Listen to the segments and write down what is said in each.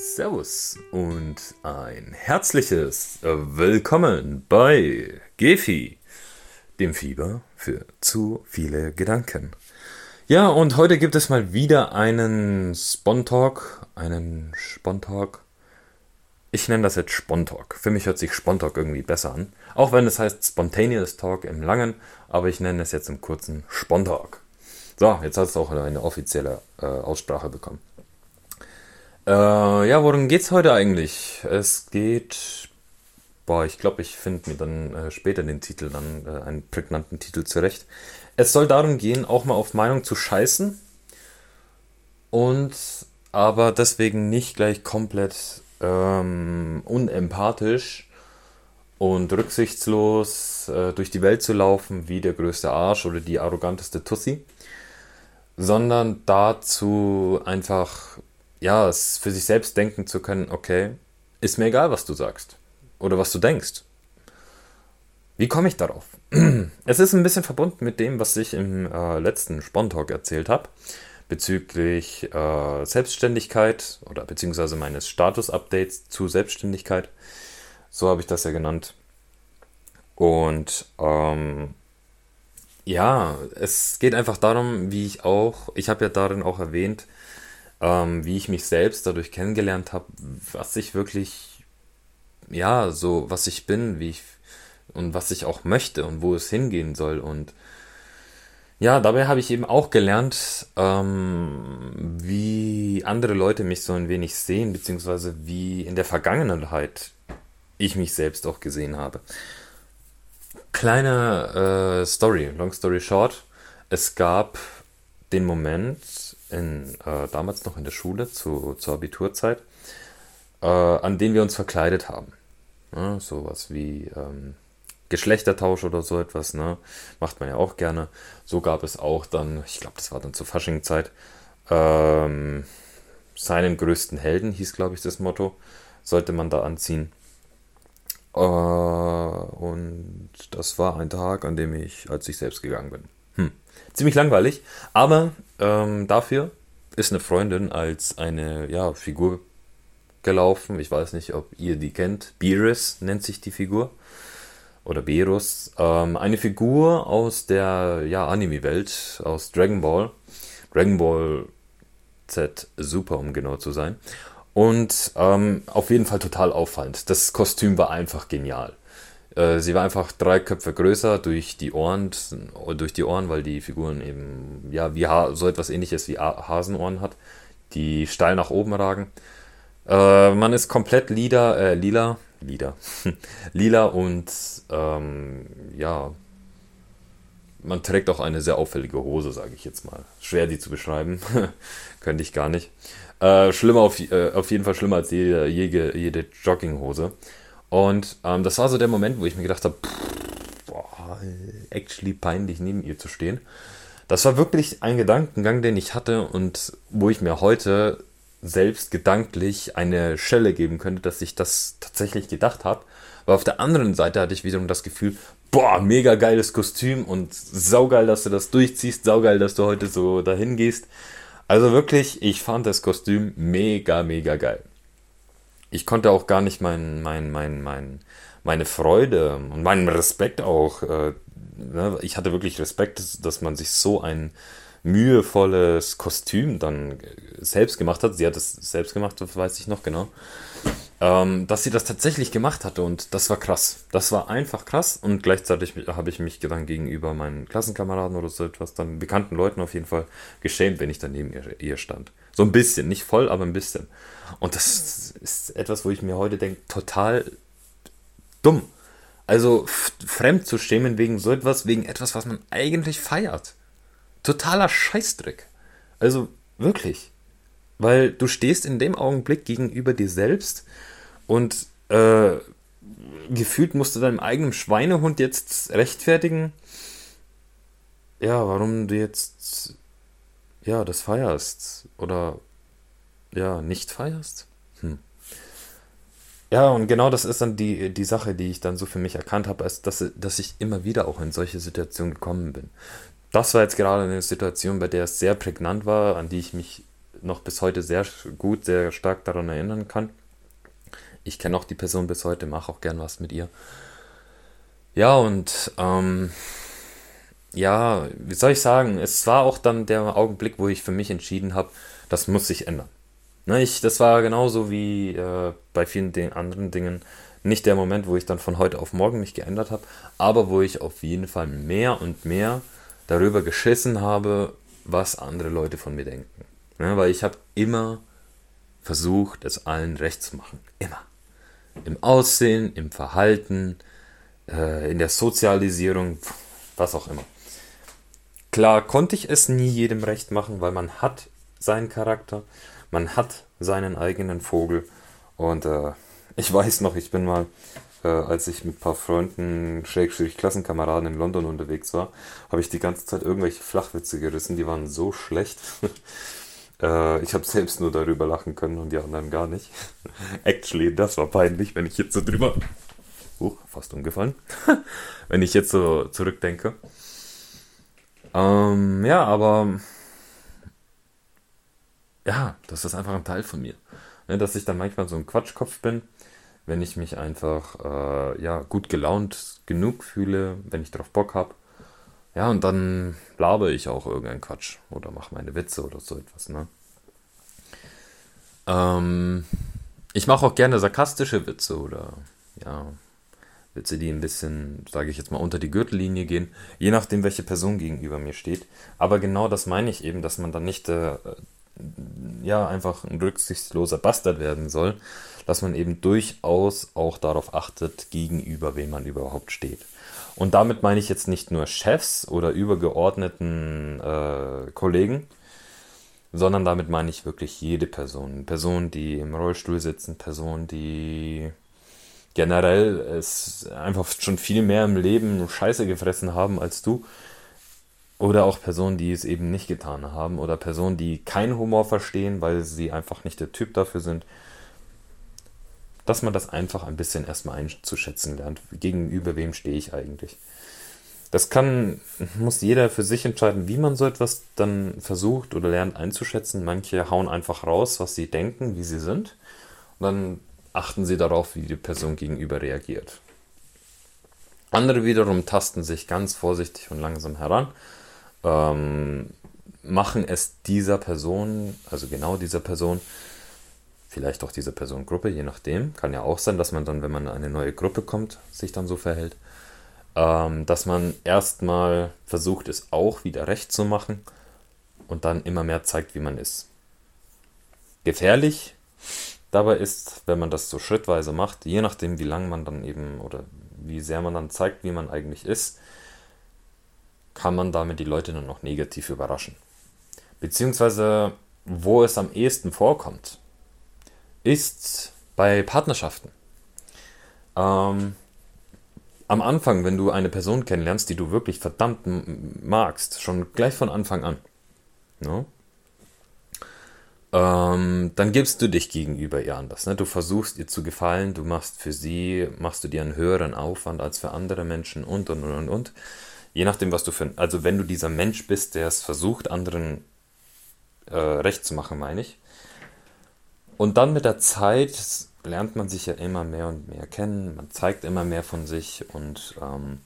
Servus und ein herzliches Willkommen bei Gefi, dem Fieber für zu viele Gedanken. Ja, und heute gibt es mal wieder einen Spontalk, einen Spontalk. Ich nenne das jetzt Spontalk. Für mich hört sich Spontalk irgendwie besser an. Auch wenn es heißt Spontaneous Talk im Langen, aber ich nenne es jetzt im kurzen Spontalk. So, jetzt hat es auch eine offizielle äh, Aussprache bekommen. Äh, ja, worum geht's heute eigentlich? Es geht. Boah, ich glaube, ich finde mir dann äh, später den Titel, dann äh, einen prägnanten Titel zurecht. Es soll darum gehen, auch mal auf Meinung zu scheißen. Und aber deswegen nicht gleich komplett ähm, unempathisch und rücksichtslos äh, durch die Welt zu laufen wie der größte Arsch oder die arroganteste Tussi, sondern dazu einfach ja, es für sich selbst denken zu können, okay, ist mir egal, was du sagst oder was du denkst. Wie komme ich darauf? Es ist ein bisschen verbunden mit dem, was ich im äh, letzten Spontalk erzählt habe, bezüglich äh, Selbstständigkeit oder beziehungsweise meines Status-Updates zu Selbstständigkeit. So habe ich das ja genannt. Und ähm, ja, es geht einfach darum, wie ich auch, ich habe ja darin auch erwähnt, ähm, wie ich mich selbst dadurch kennengelernt habe, was ich wirklich, ja, so, was ich bin, wie ich und was ich auch möchte und wo es hingehen soll. Und ja, dabei habe ich eben auch gelernt, ähm, wie andere Leute mich so ein wenig sehen, beziehungsweise wie in der Vergangenheit ich mich selbst auch gesehen habe. Kleine äh, Story, long story short. Es gab den Moment, in, äh, damals noch in der Schule zu, zur Abiturzeit, äh, an denen wir uns verkleidet haben. Ja, sowas wie ähm, Geschlechtertausch oder so etwas, ne? Macht man ja auch gerne. So gab es auch dann, ich glaube, das war dann zur Faschingzeit, ähm, seinen größten Helden, hieß, glaube ich, das Motto, sollte man da anziehen. Äh, und das war ein Tag, an dem ich als ich selbst gegangen bin. Hm. Ziemlich langweilig, aber ähm, dafür ist eine Freundin als eine ja, Figur gelaufen. Ich weiß nicht, ob ihr die kennt. Beerus nennt sich die Figur. Oder Berus. Ähm, eine Figur aus der ja, Anime-Welt, aus Dragon Ball. Dragon Ball Z Super, um genau zu sein. Und ähm, auf jeden Fall total auffallend. Das Kostüm war einfach genial. Äh, sie war einfach drei Köpfe größer durch die Ohren, durch die Ohren, weil die Figuren eben, ja, wie ha so etwas ähnliches wie Hasenohren hat, die steil nach oben ragen. Äh, man ist komplett lila, äh, lila, lila, lila und, ähm, ja, man trägt auch eine sehr auffällige Hose, sage ich jetzt mal. Schwer die zu beschreiben, könnte ich gar nicht. Äh, schlimmer auf, äh, auf jeden Fall schlimmer als jede, jede, jede Jogginghose. Und ähm, das war so der Moment, wo ich mir gedacht habe, boah, actually peinlich neben ihr zu stehen. Das war wirklich ein Gedankengang, den ich hatte und wo ich mir heute selbst gedanklich eine Schelle geben könnte, dass ich das tatsächlich gedacht habe. Weil auf der anderen Seite hatte ich wiederum das Gefühl, boah, mega geiles Kostüm und saugeil, dass du das durchziehst, saugeil, dass du heute so dahin gehst. Also wirklich, ich fand das Kostüm mega, mega geil ich konnte auch gar nicht mein, mein, mein, mein, meine Freude und meinen Respekt auch, äh, ne, ich hatte wirklich Respekt, dass, man sich so ein mühevolles Kostüm dann selbst gemacht hat. Sie hat es selbst gemacht, das weiß ich noch genau. Ähm, dass sie das tatsächlich gemacht hatte und das war krass. Das war einfach krass und gleichzeitig habe ich mich dann gegenüber meinen Klassenkameraden oder so etwas, dann bekannten Leuten auf jeden Fall geschämt, wenn ich dann neben ihr, ihr stand. So ein bisschen, nicht voll, aber ein bisschen. Und das ist etwas, wo ich mir heute denke, total dumm. Also fremd zu schämen wegen so etwas, wegen etwas, was man eigentlich feiert. Totaler Scheißdreck. Also wirklich. Weil du stehst in dem Augenblick gegenüber dir selbst und äh, gefühlt musst du deinem eigenen Schweinehund jetzt rechtfertigen, ja, warum du jetzt ja das feierst oder ja nicht feierst. Hm. Ja, und genau das ist dann die, die Sache, die ich dann so für mich erkannt habe, ist, dass, dass ich immer wieder auch in solche Situationen gekommen bin. Das war jetzt gerade eine Situation, bei der es sehr prägnant war, an die ich mich noch bis heute sehr gut, sehr stark daran erinnern kann. Ich kenne auch die Person bis heute, mache auch gern was mit ihr. Ja, und ähm, ja, wie soll ich sagen, es war auch dann der Augenblick, wo ich für mich entschieden habe, das muss sich ändern. Ne, ich, das war genauso wie äh, bei vielen anderen Dingen nicht der Moment, wo ich dann von heute auf morgen mich geändert habe, aber wo ich auf jeden Fall mehr und mehr darüber geschissen habe, was andere Leute von mir denken. Ne, weil ich habe immer versucht, es allen recht zu machen. Immer. Im Aussehen, im Verhalten, äh, in der Sozialisierung, was auch immer. Klar konnte ich es nie jedem recht machen, weil man hat seinen Charakter, man hat seinen eigenen Vogel. Und äh, ich weiß noch, ich bin mal, äh, als ich mit ein paar Freunden, Schrägstrich Klassenkameraden in London unterwegs war, habe ich die ganze Zeit irgendwelche Flachwitze gerissen, die waren so schlecht. äh, ich habe selbst nur darüber lachen können und die anderen gar nicht. Actually, das war peinlich, wenn ich jetzt so drüber. Huch, fast umgefallen. wenn ich jetzt so zurückdenke. Ähm, ja, aber ja, das ist einfach ein Teil von mir. Ja, dass ich dann manchmal so ein Quatschkopf bin, wenn ich mich einfach äh, ja, gut gelaunt genug fühle, wenn ich darauf Bock habe. Ja, und dann labe ich auch irgendeinen Quatsch oder mache meine Witze oder so etwas. Ne? Ähm, ich mache auch gerne sarkastische Witze oder ja, Witze, die ein bisschen, sage ich jetzt mal, unter die Gürtellinie gehen, je nachdem, welche Person gegenüber mir steht. Aber genau das meine ich eben, dass man dann nicht äh, ja einfach ein rücksichtsloser Bastard werden soll, dass man eben durchaus auch darauf achtet, gegenüber wem man überhaupt steht. Und damit meine ich jetzt nicht nur Chefs oder übergeordneten äh, Kollegen, sondern damit meine ich wirklich jede Person. Personen, die im Rollstuhl sitzen, Personen, die generell es einfach schon viel mehr im Leben Scheiße gefressen haben als du oder auch Personen, die es eben nicht getan haben. Oder Personen, die keinen Humor verstehen, weil sie einfach nicht der Typ dafür sind. Dass man das einfach ein bisschen erstmal einzuschätzen lernt. Gegenüber wem stehe ich eigentlich? Das kann, muss jeder für sich entscheiden, wie man so etwas dann versucht oder lernt einzuschätzen. Manche hauen einfach raus, was sie denken, wie sie sind. Und dann achten sie darauf, wie die Person gegenüber reagiert. Andere wiederum tasten sich ganz vorsichtig und langsam heran ähm, machen es dieser Person, also genau dieser Person, vielleicht auch dieser Personengruppe, je nachdem, kann ja auch sein, dass man dann, wenn man in eine neue Gruppe kommt, sich dann so verhält, ähm, dass man erstmal versucht, es auch wieder recht zu machen und dann immer mehr zeigt, wie man ist. Gefährlich dabei ist, wenn man das so schrittweise macht, je nachdem, wie lang man dann eben oder wie sehr man dann zeigt, wie man eigentlich ist, kann man damit die Leute nur noch negativ überraschen. Beziehungsweise, wo es am ehesten vorkommt, ist bei Partnerschaften. Ähm, am Anfang, wenn du eine Person kennenlernst, die du wirklich verdammt magst, schon gleich von Anfang an, ne? ähm, dann gibst du dich gegenüber ihr anders. Ne? Du versuchst ihr zu gefallen, du machst für sie, machst du dir einen höheren Aufwand als für andere Menschen und und und und und je nachdem, was du für, also wenn du dieser Mensch bist, der es versucht, anderen äh, recht zu machen, meine ich. Und dann mit der Zeit lernt man sich ja immer mehr und mehr kennen, man zeigt immer mehr von sich und ähm,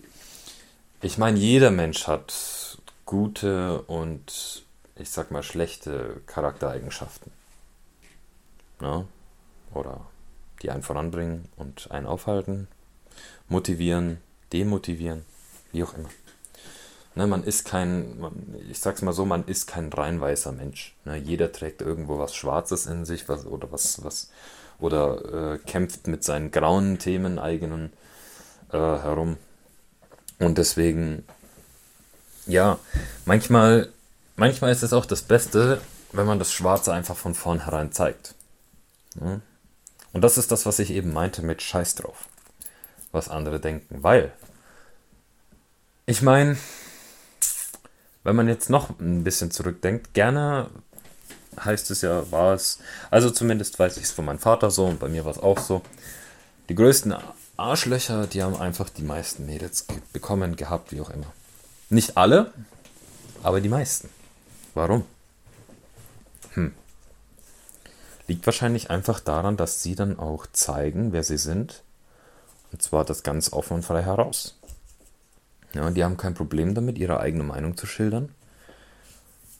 ich meine, jeder Mensch hat gute und ich sag mal schlechte Charaktereigenschaften. Ja? Oder die einen voranbringen und einen aufhalten, motivieren, demotivieren, wie auch immer. Ne, man ist kein, ich sag's mal so, man ist kein rein weißer Mensch. Ne, jeder trägt irgendwo was Schwarzes in sich was, oder was, was, oder äh, kämpft mit seinen grauen Themen eigenen äh, herum. Und deswegen, ja, manchmal, manchmal ist es auch das Beste, wenn man das Schwarze einfach von vornherein zeigt. Ne? Und das ist das, was ich eben meinte mit Scheiß drauf. Was andere denken. Weil, ich meine, wenn man jetzt noch ein bisschen zurückdenkt, gerne heißt es ja, war es, also zumindest weiß ich es von meinem Vater so und bei mir war es auch so. Die größten Arschlöcher, die haben einfach die meisten Mädels bekommen, gehabt, wie auch immer. Nicht alle, aber die meisten. Warum? Hm. liegt wahrscheinlich einfach daran, dass sie dann auch zeigen, wer sie sind. Und zwar das ganz offen und frei heraus. Ja, die haben kein Problem damit, ihre eigene Meinung zu schildern.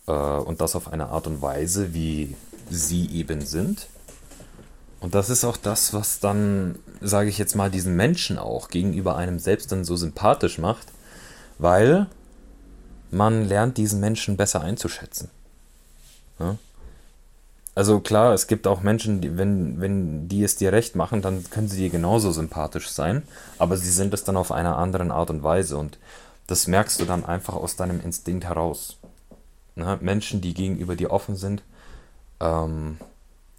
Äh, und das auf eine Art und Weise, wie sie eben sind. Und das ist auch das, was dann, sage ich jetzt mal, diesen Menschen auch gegenüber einem selbst dann so sympathisch macht, weil man lernt diesen Menschen besser einzuschätzen. Ja? Also klar, es gibt auch Menschen, die, wenn, wenn die es dir recht machen, dann können sie dir genauso sympathisch sein, aber sie sind es dann auf einer anderen Art und Weise und das merkst du dann einfach aus deinem Instinkt heraus. Ne? Menschen, die gegenüber dir offen sind, ähm,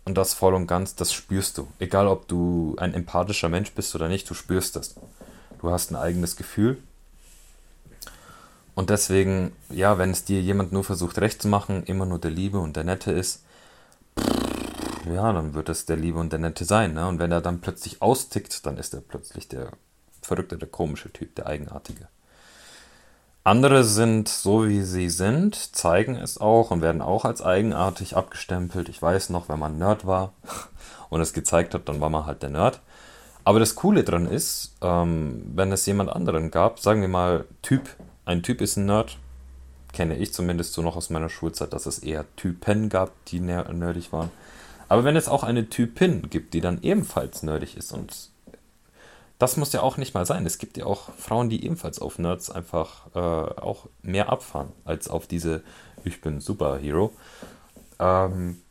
und das voll und ganz, das spürst du. Egal, ob du ein empathischer Mensch bist oder nicht, du spürst das. Du hast ein eigenes Gefühl. Und deswegen, ja, wenn es dir jemand nur versucht recht zu machen, immer nur der Liebe und der Nette ist, ja, dann wird es der Liebe und der Nette sein. Ne? Und wenn er dann plötzlich austickt, dann ist er plötzlich der verrückte, der komische Typ, der eigenartige. Andere sind so, wie sie sind, zeigen es auch und werden auch als eigenartig abgestempelt. Ich weiß noch, wenn man Nerd war und es gezeigt hat, dann war man halt der Nerd. Aber das Coole dran ist, ähm, wenn es jemand anderen gab, sagen wir mal Typ, ein Typ ist ein Nerd, kenne ich zumindest so noch aus meiner Schulzeit, dass es eher Typen gab, die nerdig waren. Aber wenn es auch eine Typin gibt, die dann ebenfalls nerdig ist und das muss ja auch nicht mal sein. Es gibt ja auch Frauen, die ebenfalls auf Nerds einfach äh, auch mehr abfahren als auf diese Ich bin Superhero. Ähm,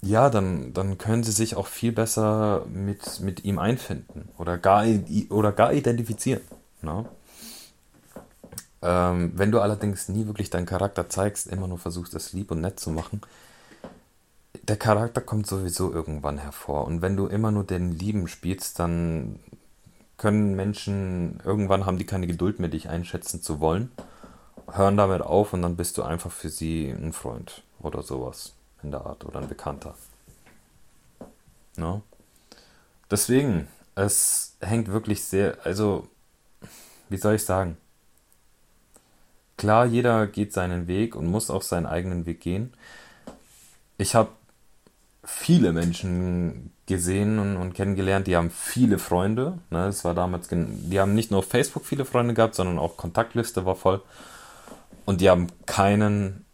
ja, dann, dann können sie sich auch viel besser mit, mit ihm einfinden oder gar, oder gar identifizieren. Ne? Ähm, wenn du allerdings nie wirklich deinen Charakter zeigst, immer nur versuchst, das lieb und nett zu machen, der Charakter kommt sowieso irgendwann hervor. Und wenn du immer nur den Lieben spielst, dann können Menschen, irgendwann haben die keine Geduld mehr, dich einschätzen zu wollen, hören damit auf und dann bist du einfach für sie ein Freund oder sowas in der Art oder ein Bekannter. No? Deswegen, es hängt wirklich sehr, also, wie soll ich sagen? Klar, jeder geht seinen Weg und muss auch seinen eigenen Weg gehen. Ich habe viele Menschen gesehen und, und, kennengelernt, die haben viele Freunde. Ne? Das war damals, die haben nicht nur auf Facebook viele Freunde gehabt, sondern auch Kontaktliste war voll. Und die haben keinen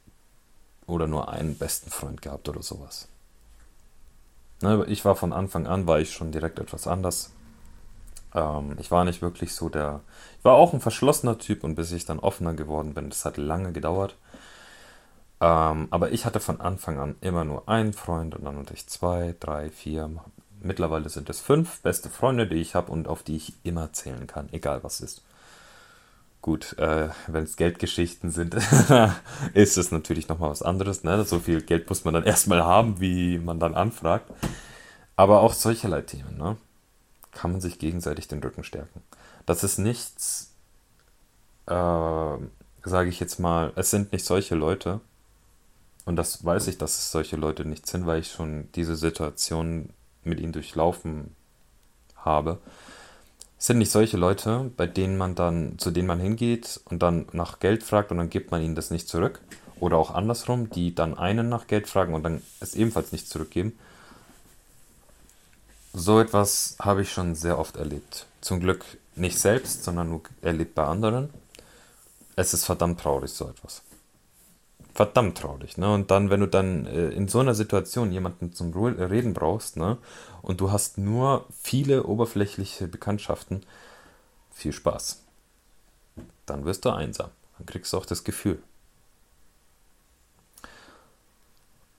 oder nur einen besten Freund gehabt oder sowas. Ne? Ich war von Anfang an, war ich schon direkt etwas anders. Ähm, ich war nicht wirklich so der. Ich war auch ein verschlossener Typ und bis ich dann offener geworden bin, das hat lange gedauert. Ähm, aber ich hatte von Anfang an immer nur einen Freund und dann hatte ich zwei, drei, vier. Mittlerweile sind es fünf beste Freunde, die ich habe und auf die ich immer zählen kann, egal was ist. Gut, äh, wenn es Geldgeschichten sind, ist es natürlich nochmal was anderes. Ne? So viel Geld muss man dann erstmal haben, wie man dann anfragt. Aber auch solcherlei Themen, ne? kann man sich gegenseitig den Rücken stärken. Das ist nichts, äh, sage ich jetzt mal, es sind nicht solche Leute, und das weiß ich, dass es solche Leute nicht sind, weil ich schon diese Situation mit ihnen durchlaufen habe. Es sind nicht solche Leute, bei denen man dann, zu denen man hingeht und dann nach Geld fragt und dann gibt man ihnen das nicht zurück. Oder auch andersrum, die dann einen nach Geld fragen und dann es ebenfalls nicht zurückgeben. So etwas habe ich schon sehr oft erlebt. Zum Glück nicht selbst, sondern nur erlebt bei anderen. Es ist verdammt traurig, so etwas verdammt traurig. Ne? Und dann, wenn du dann äh, in so einer Situation jemanden zum Reden brauchst, ne? und du hast nur viele oberflächliche Bekanntschaften, viel Spaß. Dann wirst du einsam. Dann kriegst du auch das Gefühl.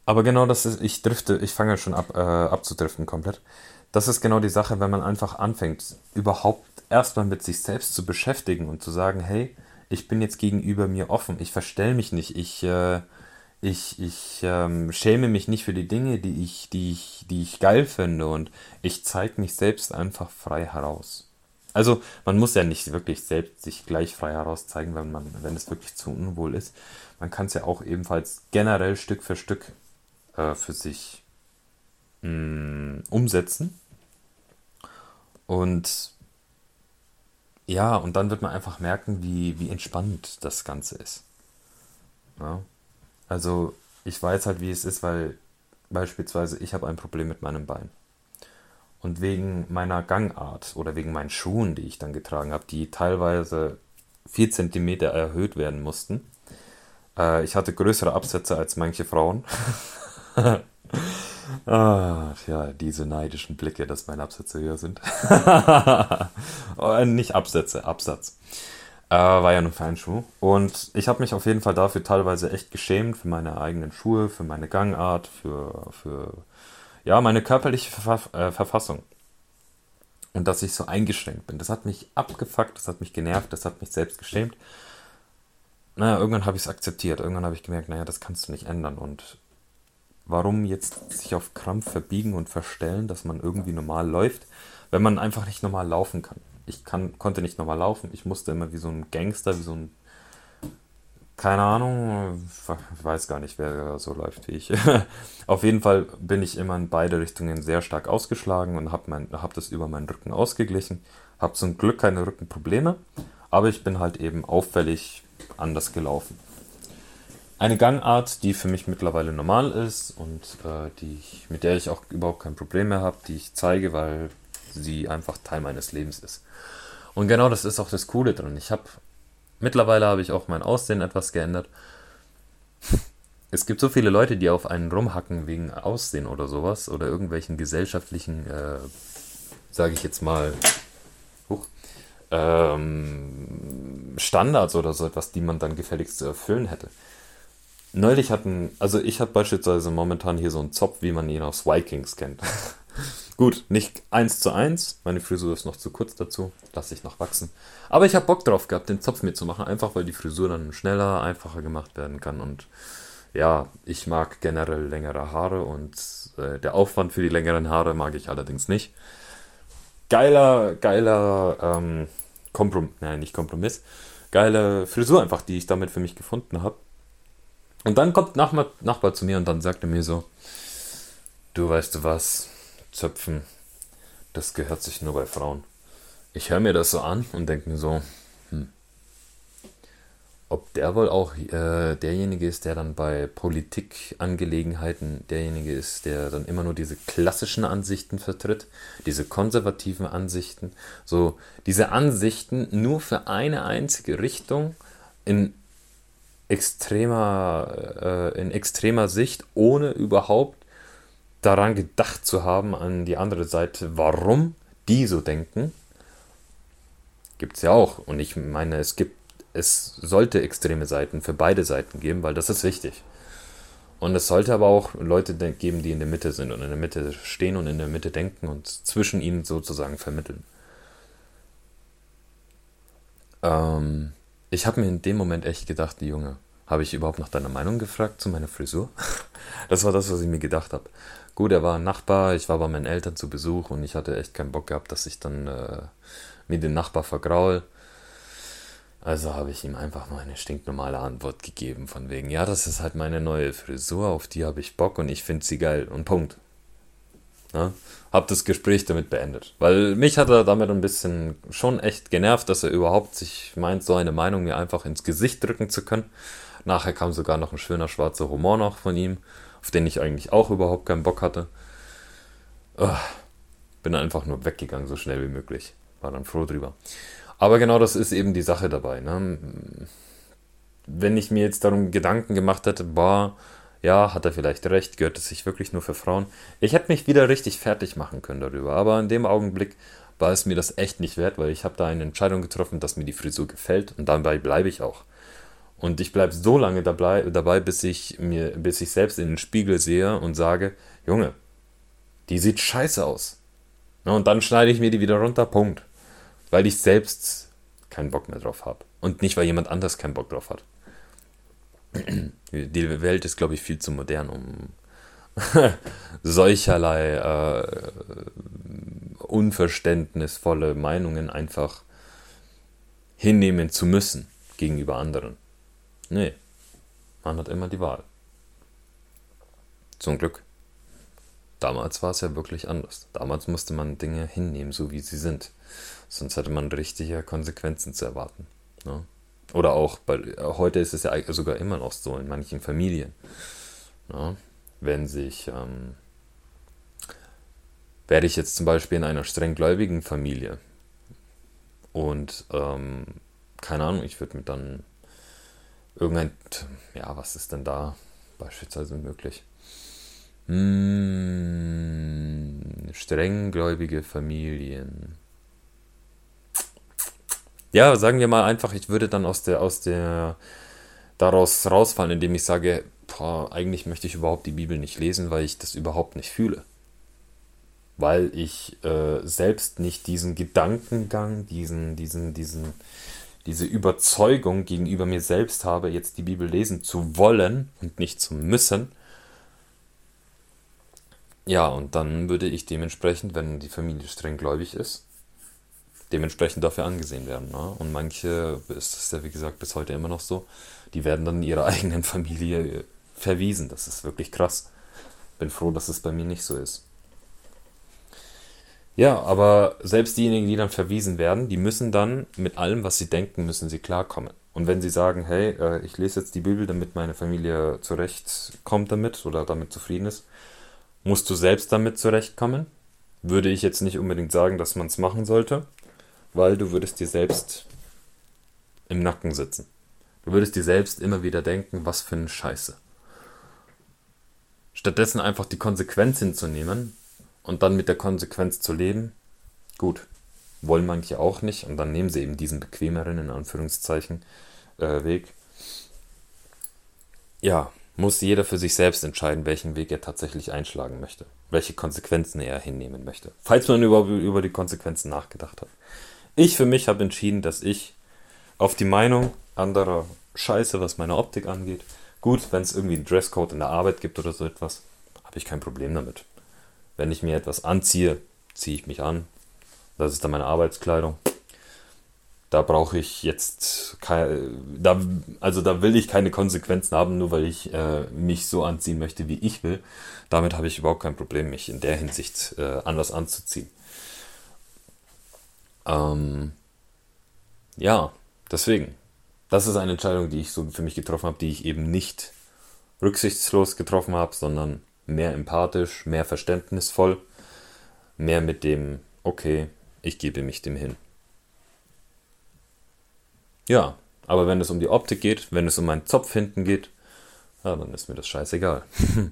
Aber genau das ist, ich drifte, ich fange schon ab, äh, abzudriften komplett. Das ist genau die Sache, wenn man einfach anfängt, überhaupt erstmal mit sich selbst zu beschäftigen und zu sagen, hey, ich bin jetzt gegenüber mir offen, ich verstell mich nicht, ich, äh, ich, ich ähm, schäme mich nicht für die Dinge, die ich, die ich, die ich geil finde und ich zeige mich selbst einfach frei heraus. Also man muss ja nicht wirklich selbst sich gleich frei heraus zeigen, wenn man, wenn es wirklich zu unwohl ist. Man kann es ja auch ebenfalls generell Stück für Stück äh, für sich mh, mm, umsetzen. Und ja, und dann wird man einfach merken, wie, wie entspannt das Ganze ist. Ja? Also, ich weiß halt, wie es ist, weil beispielsweise, ich habe ein Problem mit meinem Bein. Und wegen meiner Gangart oder wegen meinen Schuhen, die ich dann getragen habe, die teilweise 4 cm erhöht werden mussten. Äh, ich hatte größere Absätze als manche Frauen. ah, ja, diese neidischen Blicke, dass meine Absätze höher sind. Äh, nicht Absätze, Absatz. Äh, war ja nur Feinschuh. Und ich habe mich auf jeden Fall dafür teilweise echt geschämt, für meine eigenen Schuhe, für meine Gangart, für, für ja, meine körperliche Verf äh, Verfassung. Und dass ich so eingeschränkt bin. Das hat mich abgefuckt, das hat mich genervt, das hat mich selbst geschämt. Naja, irgendwann habe ich es akzeptiert. Irgendwann habe ich gemerkt, naja, das kannst du nicht ändern. Und warum jetzt sich auf Krampf verbiegen und verstellen, dass man irgendwie normal läuft, wenn man einfach nicht normal laufen kann? ich kann, konnte nicht nochmal laufen. Ich musste immer wie so ein Gangster, wie so ein. Keine Ahnung, ich weiß gar nicht, wer so läuft wie ich. Auf jeden Fall bin ich immer in beide Richtungen sehr stark ausgeschlagen und habe hab das über meinen Rücken ausgeglichen. Habe zum Glück keine Rückenprobleme, aber ich bin halt eben auffällig anders gelaufen. Eine Gangart, die für mich mittlerweile normal ist und äh, die ich, mit der ich auch überhaupt kein Problem mehr habe, die ich zeige, weil sie einfach Teil meines Lebens ist. Und genau das ist auch das Coole drin. Ich habe mittlerweile habe ich auch mein Aussehen etwas geändert. Es gibt so viele Leute, die auf einen rumhacken wegen Aussehen oder sowas oder irgendwelchen gesellschaftlichen, äh, sage ich jetzt mal, huch, ähm, Standards oder so etwas, die man dann gefälligst zu erfüllen hätte. Neulich hatten, also ich habe beispielsweise momentan hier so einen Zopf, wie man ihn aus Vikings kennt. Gut, nicht eins zu eins. Meine Frisur ist noch zu kurz dazu. Lasse ich noch wachsen. Aber ich habe Bock drauf gehabt, den Zopf mitzumachen. Einfach weil die Frisur dann schneller, einfacher gemacht werden kann. Und ja, ich mag generell längere Haare und äh, der Aufwand für die längeren Haare mag ich allerdings nicht. Geiler, geiler ähm, Kompromiss, nein, nicht Kompromiss. Geile Frisur einfach, die ich damit für mich gefunden habe. Und dann kommt Nachbar, Nachbar zu mir und dann sagt er mir so, du weißt du was, Zöpfen, das gehört sich nur bei Frauen. Ich höre mir das so an und denke mir so, hm, ob der wohl auch äh, derjenige ist, der dann bei Politikangelegenheiten derjenige ist, der dann immer nur diese klassischen Ansichten vertritt, diese konservativen Ansichten, so diese Ansichten nur für eine einzige Richtung in extremer, äh, in extremer Sicht, ohne überhaupt daran gedacht zu haben, an die andere Seite, warum die so denken, gibt es ja auch. Und ich meine, es gibt, es sollte extreme Seiten für beide Seiten geben, weil das ist wichtig. Und es sollte aber auch Leute geben, die in der Mitte sind und in der Mitte stehen und in der Mitte denken und zwischen ihnen sozusagen vermitteln. Ähm, ich habe mir in dem Moment echt gedacht, Junge, habe ich überhaupt nach deiner Meinung gefragt zu meiner Frisur? das war das, was ich mir gedacht habe. Gut, er war ein Nachbar, ich war bei meinen Eltern zu Besuch und ich hatte echt keinen Bock gehabt, dass ich dann äh, mir den Nachbar vergraul. Also habe ich ihm einfach nur eine stinknormale Antwort gegeben, von wegen, ja, das ist halt meine neue Frisur, auf die habe ich Bock und ich finde sie geil und Punkt. Ja? Hab das Gespräch damit beendet. Weil mich hat er damit ein bisschen schon echt genervt, dass er überhaupt sich meint, so eine Meinung mir einfach ins Gesicht drücken zu können. Nachher kam sogar noch ein schöner schwarzer Humor noch von ihm auf den ich eigentlich auch überhaupt keinen Bock hatte. Oh, bin einfach nur weggegangen, so schnell wie möglich. War dann froh drüber. Aber genau das ist eben die Sache dabei. Ne? Wenn ich mir jetzt darum Gedanken gemacht hätte, boah, ja, hat er vielleicht recht, gehört es sich wirklich nur für Frauen. Ich hätte mich wieder richtig fertig machen können darüber. Aber in dem Augenblick war es mir das echt nicht wert, weil ich habe da eine Entscheidung getroffen, dass mir die Frisur gefällt und dabei bleibe ich auch. Und ich bleibe so lange dabei, dabei, bis ich mir, bis ich selbst in den Spiegel sehe und sage, Junge, die sieht scheiße aus. Und dann schneide ich mir die wieder runter, Punkt. Weil ich selbst keinen Bock mehr drauf habe. Und nicht, weil jemand anders keinen Bock drauf hat. Die Welt ist, glaube ich, viel zu modern, um solcherlei äh, unverständnisvolle Meinungen einfach hinnehmen zu müssen gegenüber anderen. Nee, man hat immer die Wahl. Zum Glück. Damals war es ja wirklich anders. Damals musste man Dinge hinnehmen, so wie sie sind. Sonst hätte man richtige Konsequenzen zu erwarten. Ne? Oder auch, weil heute ist es ja sogar immer noch so in manchen Familien. Ne? wenn sich, ähm, werde ich jetzt zum Beispiel in einer strenggläubigen Familie und ähm, keine Ahnung, ich würde mir dann irgendein, ja, was ist denn da beispielsweise möglich? Hm, strenggläubige Familien. Ja, sagen wir mal einfach, ich würde dann aus der, aus der, daraus rausfallen, indem ich sage, boah, eigentlich möchte ich überhaupt die Bibel nicht lesen, weil ich das überhaupt nicht fühle. Weil ich äh, selbst nicht diesen Gedankengang, diesen, diesen, diesen, diese Überzeugung gegenüber mir selbst habe, jetzt die Bibel lesen zu wollen und nicht zu müssen. Ja, und dann würde ich dementsprechend, wenn die Familie streng gläubig ist, dementsprechend dafür angesehen werden. Ne? Und manche, ist das ja wie gesagt bis heute immer noch so, die werden dann in ihrer eigenen Familie verwiesen. Das ist wirklich krass. Bin froh, dass es bei mir nicht so ist. Ja, aber selbst diejenigen, die dann verwiesen werden, die müssen dann mit allem, was sie denken, müssen sie klarkommen. Und wenn sie sagen, hey, äh, ich lese jetzt die Bibel, damit meine Familie zurechtkommt damit oder damit zufrieden ist, musst du selbst damit zurechtkommen. Würde ich jetzt nicht unbedingt sagen, dass man es machen sollte, weil du würdest dir selbst im Nacken sitzen. Du würdest dir selbst immer wieder denken, was für eine Scheiße. Stattdessen einfach die Konsequenz hinzunehmen, und dann mit der Konsequenz zu leben, gut, wollen manche auch nicht und dann nehmen sie eben diesen bequemeren, in Anführungszeichen, äh, Weg. Ja, muss jeder für sich selbst entscheiden, welchen Weg er tatsächlich einschlagen möchte, welche Konsequenzen er hinnehmen möchte, falls man über, über die Konsequenzen nachgedacht hat. Ich für mich habe entschieden, dass ich auf die Meinung anderer Scheiße, was meine Optik angeht, gut, wenn es irgendwie einen Dresscode in der Arbeit gibt oder so etwas, habe ich kein Problem damit. Wenn ich mir etwas anziehe, ziehe ich mich an. Das ist dann meine Arbeitskleidung. Da brauche ich jetzt keine, da, also da will ich keine Konsequenzen haben, nur weil ich äh, mich so anziehen möchte, wie ich will. Damit habe ich überhaupt kein Problem, mich in der Hinsicht äh, anders anzuziehen. Ähm, ja, deswegen. Das ist eine Entscheidung, die ich so für mich getroffen habe, die ich eben nicht rücksichtslos getroffen habe, sondern mehr empathisch, mehr verständnisvoll, mehr mit dem, okay, ich gebe mich dem hin. Ja, aber wenn es um die Optik geht, wenn es um meinen Zopf hinten geht, ja, dann ist mir das scheißegal.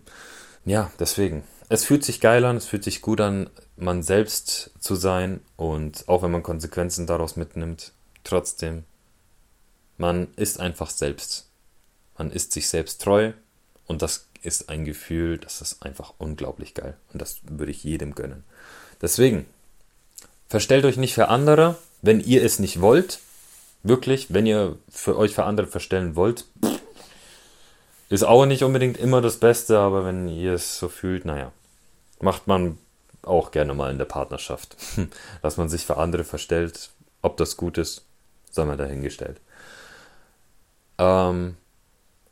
ja, deswegen. Es fühlt sich geil an, es fühlt sich gut an, man selbst zu sein und auch wenn man Konsequenzen daraus mitnimmt, trotzdem, man ist einfach selbst. Man ist sich selbst treu und das ist ein Gefühl, das ist einfach unglaublich geil. Und das würde ich jedem gönnen. Deswegen, verstellt euch nicht für andere, wenn ihr es nicht wollt. Wirklich, wenn ihr für euch für andere verstellen wollt, ist auch nicht unbedingt immer das Beste, aber wenn ihr es so fühlt, naja, macht man auch gerne mal in der Partnerschaft. Dass man sich für andere verstellt, ob das gut ist, sei mal dahingestellt. Ähm,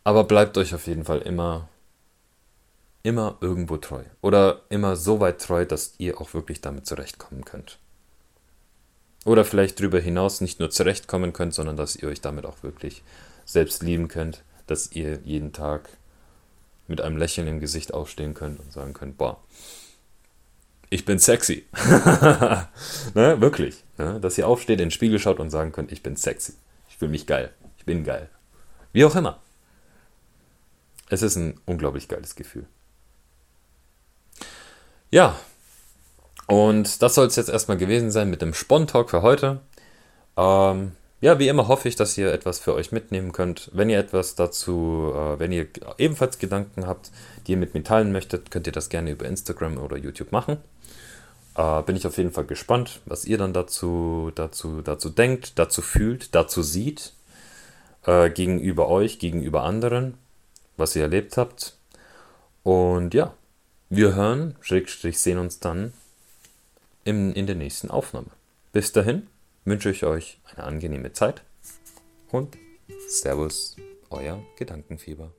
aber bleibt euch auf jeden Fall immer immer irgendwo treu. Oder immer so weit treu, dass ihr auch wirklich damit zurechtkommen könnt. Oder vielleicht darüber hinaus nicht nur zurechtkommen könnt, sondern dass ihr euch damit auch wirklich selbst lieben könnt, dass ihr jeden Tag mit einem Lächeln im Gesicht aufstehen könnt und sagen könnt, boah, ich bin sexy. ne, wirklich. Ne? Dass ihr aufsteht, in den Spiegel schaut und sagen könnt, ich bin sexy. Ich fühle mich geil. Ich bin geil. Wie auch immer. Es ist ein unglaublich geiles Gefühl. Ja, und das soll es jetzt erstmal gewesen sein mit dem Spon-Talk für heute. Ähm, ja, wie immer hoffe ich, dass ihr etwas für euch mitnehmen könnt. Wenn ihr etwas dazu, äh, wenn ihr ebenfalls Gedanken habt, die ihr mit mir teilen möchtet, könnt ihr das gerne über Instagram oder YouTube machen. Äh, bin ich auf jeden Fall gespannt, was ihr dann dazu, dazu, dazu denkt, dazu fühlt, dazu sieht, äh, gegenüber euch, gegenüber anderen, was ihr erlebt habt. Und ja, wir hören, Schrägstrich sehen uns dann in, in der nächsten Aufnahme. Bis dahin wünsche ich euch eine angenehme Zeit und Servus, euer Gedankenfieber.